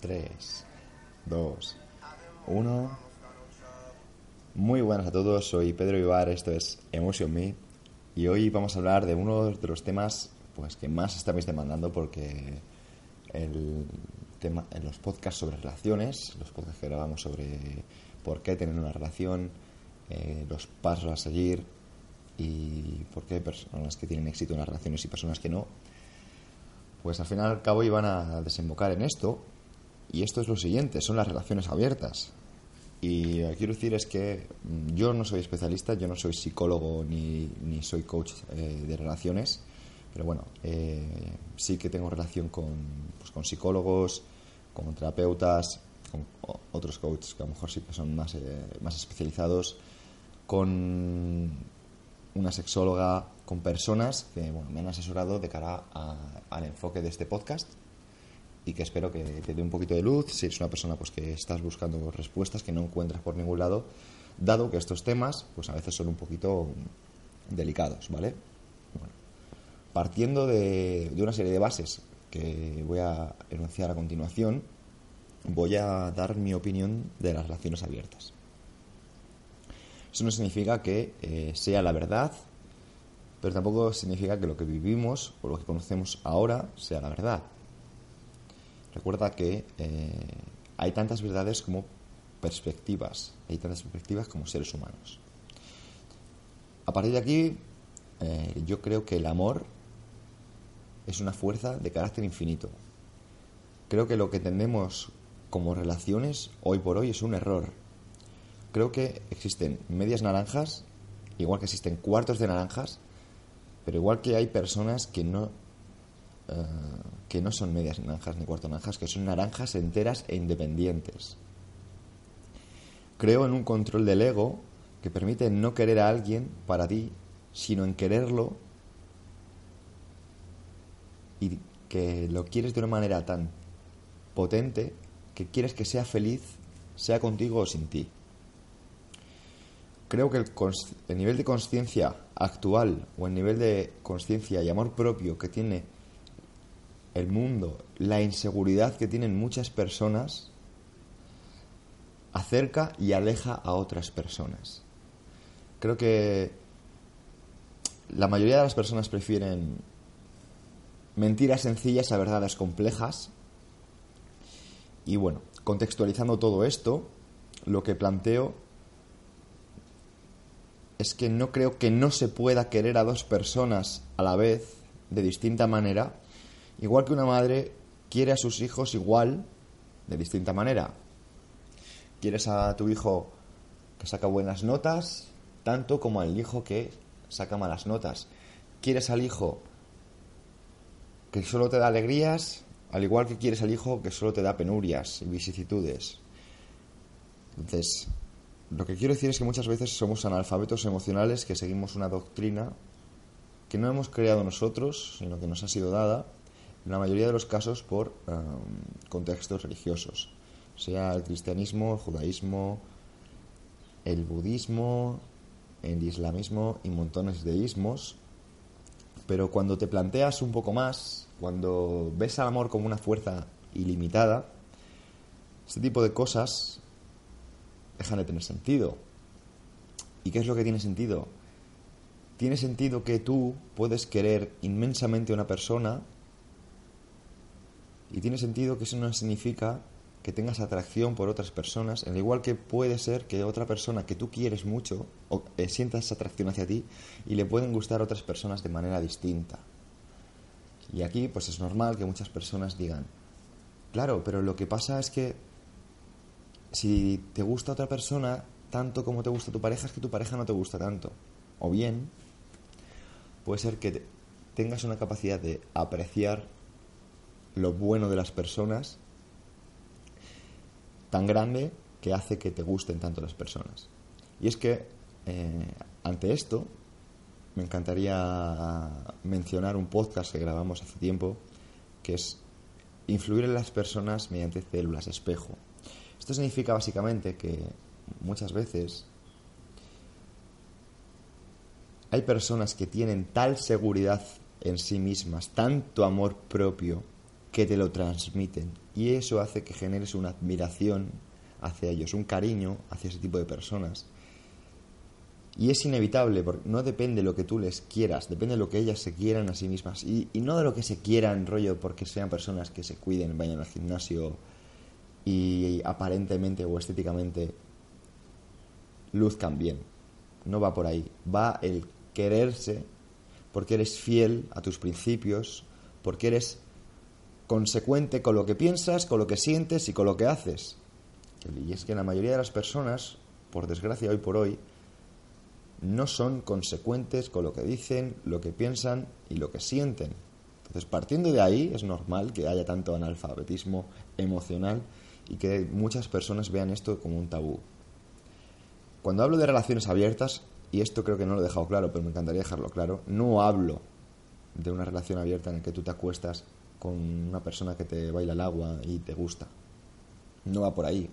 Tres, dos, uno. Muy buenas a todos, soy Pedro Ibar, esto es Emotion Me y hoy vamos a hablar de uno de los temas pues que más estáis demandando porque el tema en los podcasts sobre relaciones, los podcasts que grabamos sobre por qué tener una relación, eh, los pasos a seguir y por qué personas que tienen éxito en las relaciones y personas que no, pues al final y al cabo iban a desembocar en esto y esto es lo siguiente, son las relaciones abiertas. Y lo que quiero decir es que mm, yo no soy especialista, yo no soy psicólogo ni, ni soy coach eh, de relaciones, pero bueno, eh, sí que tengo relación con, pues, con psicólogos, con terapeutas, con otros coaches que a lo mejor sí que son más, eh, más especializados, con una sexóloga, con personas que bueno, me han asesorado de cara al enfoque de este podcast y que espero que te dé un poquito de luz. Si eres una persona pues que estás buscando respuestas que no encuentras por ningún lado dado que estos temas pues a veces son un poquito delicados vale bueno, partiendo de, una serie de bases que voy a enunciar a continuación voy a dar mi opinión de las relaciones abiertas. Eso no significa que eh, sea la verdad pero tampoco significa que lo que vivimos o lo que conocemos ahora sea la verdad Recuerda que eh, hay tantas verdades como perspectivas, hay tantas perspectivas como seres humanos. A partir de aquí, eh, yo creo que el amor es una fuerza de carácter infinito. Creo que lo que entendemos como relaciones hoy por hoy es un error. Creo que existen medias naranjas, igual que existen cuartos de naranjas, pero igual que hay personas que no eh, que no son medias naranjas ni cuarto naranjas, que son naranjas enteras e independientes. Creo en un control del ego que permite no querer a alguien para ti, sino en quererlo y que lo quieres de una manera tan potente que quieres que sea feliz, sea contigo o sin ti. Creo que el, el nivel de conciencia actual o el nivel de conciencia y amor propio que tiene el mundo, la inseguridad que tienen muchas personas, acerca y aleja a otras personas. Creo que la mayoría de las personas prefieren mentiras sencillas a verdades complejas. Y bueno, contextualizando todo esto, lo que planteo es que no creo que no se pueda querer a dos personas a la vez de distinta manera Igual que una madre quiere a sus hijos igual, de distinta manera. Quieres a tu hijo que saca buenas notas, tanto como al hijo que saca malas notas. Quieres al hijo que solo te da alegrías, al igual que quieres al hijo que solo te da penurias y vicisitudes. Entonces, lo que quiero decir es que muchas veces somos analfabetos emocionales que seguimos una doctrina que no hemos creado nosotros, sino que nos ha sido dada en la mayoría de los casos por um, contextos religiosos, sea el cristianismo, el judaísmo, el budismo, el islamismo y montones de ismos. Pero cuando te planteas un poco más, cuando ves al amor como una fuerza ilimitada, este tipo de cosas dejan de tener sentido. ¿Y qué es lo que tiene sentido? Tiene sentido que tú puedes querer inmensamente a una persona y tiene sentido que eso no significa que tengas atracción por otras personas, al igual que puede ser que otra persona que tú quieres mucho o eh, sientas atracción hacia ti y le pueden gustar otras personas de manera distinta. Y aquí pues es normal que muchas personas digan, claro, pero lo que pasa es que si te gusta otra persona tanto como te gusta tu pareja es que tu pareja no te gusta tanto. O bien puede ser que tengas una capacidad de apreciar lo bueno de las personas tan grande que hace que te gusten tanto las personas. Y es que eh, ante esto me encantaría mencionar un podcast que grabamos hace tiempo que es influir en las personas mediante células espejo. Esto significa básicamente que muchas veces hay personas que tienen tal seguridad en sí mismas, tanto amor propio, que te lo transmiten. Y eso hace que generes una admiración hacia ellos, un cariño hacia ese tipo de personas. Y es inevitable, porque no depende de lo que tú les quieras, depende de lo que ellas se quieran a sí mismas. Y, no de lo que se quieran, rollo, porque sean personas que se cuiden, vayan al gimnasio y aparentemente o estéticamente luzcan bien. No va por ahí. Va el quererse porque eres fiel a tus principios, porque eres consecuente con lo que piensas, con lo que sientes y con lo que haces. Y es que la mayoría de las personas, por desgracia hoy por hoy, no son consecuentes con lo que dicen, lo que piensan y lo que sienten. Entonces, partiendo de ahí, es normal que haya tanto analfabetismo emocional y que muchas personas vean esto como un tabú. Cuando hablo de relaciones abiertas, y esto creo que no lo he dejado claro, pero me encantaría dejarlo claro, no hablo de una relación abierta en la que tú te acuestas con una persona que te baila el agua y te gusta. No va por ahí.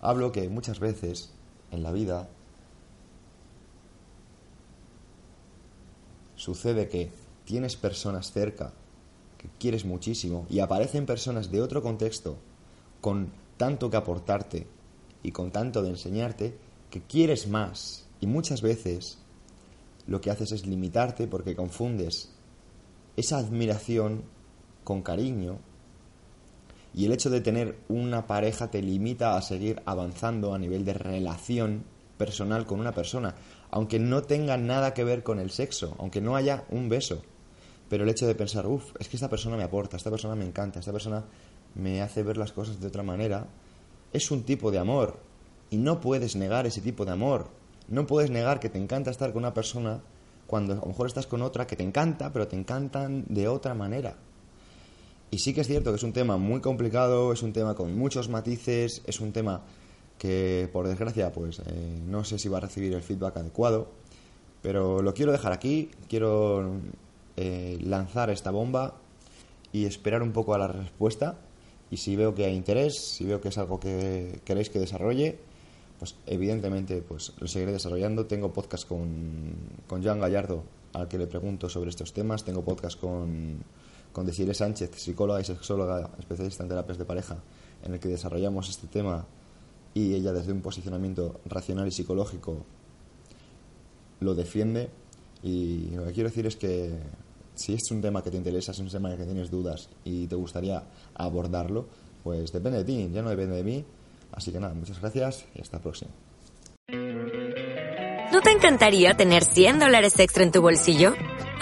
Hablo que muchas veces en la vida sucede que tienes personas cerca que quieres muchísimo y aparecen personas de otro contexto con tanto que aportarte y con tanto de enseñarte que quieres más y muchas veces lo que haces es limitarte porque confundes esa admiración con cariño y el hecho de tener una pareja te limita a seguir avanzando a nivel de relación personal con una persona, aunque no tenga nada que ver con el sexo, aunque no haya un beso. Pero el hecho de pensar, uff, es que esta persona me aporta, esta persona me encanta, esta persona me hace ver las cosas de otra manera, es un tipo de amor. Y no puedes negar ese tipo de amor. No puedes negar que te encanta estar con una persona cuando a lo mejor estás con otra que te encanta, pero te encantan de otra manera. Y sí que es cierto que es un tema muy complicado, es un tema con muchos matices, es un tema que por desgracia pues eh, no sé si va a recibir el feedback adecuado, pero lo quiero dejar aquí, quiero eh, lanzar esta bomba y esperar un poco a la respuesta y si veo que hay interés, si veo que es algo que queréis que desarrolle, pues evidentemente pues lo seguiré desarrollando. Tengo podcast con, con Joan Gallardo al que le pregunto sobre estos temas, tengo podcast con con Desiree Sánchez, psicóloga y sexóloga especialista en terapias de pareja, en el que desarrollamos este tema y ella desde un posicionamiento racional y psicológico lo defiende. Y lo que quiero decir es que si es un tema que te interesa, es un tema que tienes dudas y te gustaría abordarlo, pues depende de ti, ya no depende de mí. Así que nada, muchas gracias y hasta la próxima. ¿No te encantaría tener 100 dólares extra en tu bolsillo?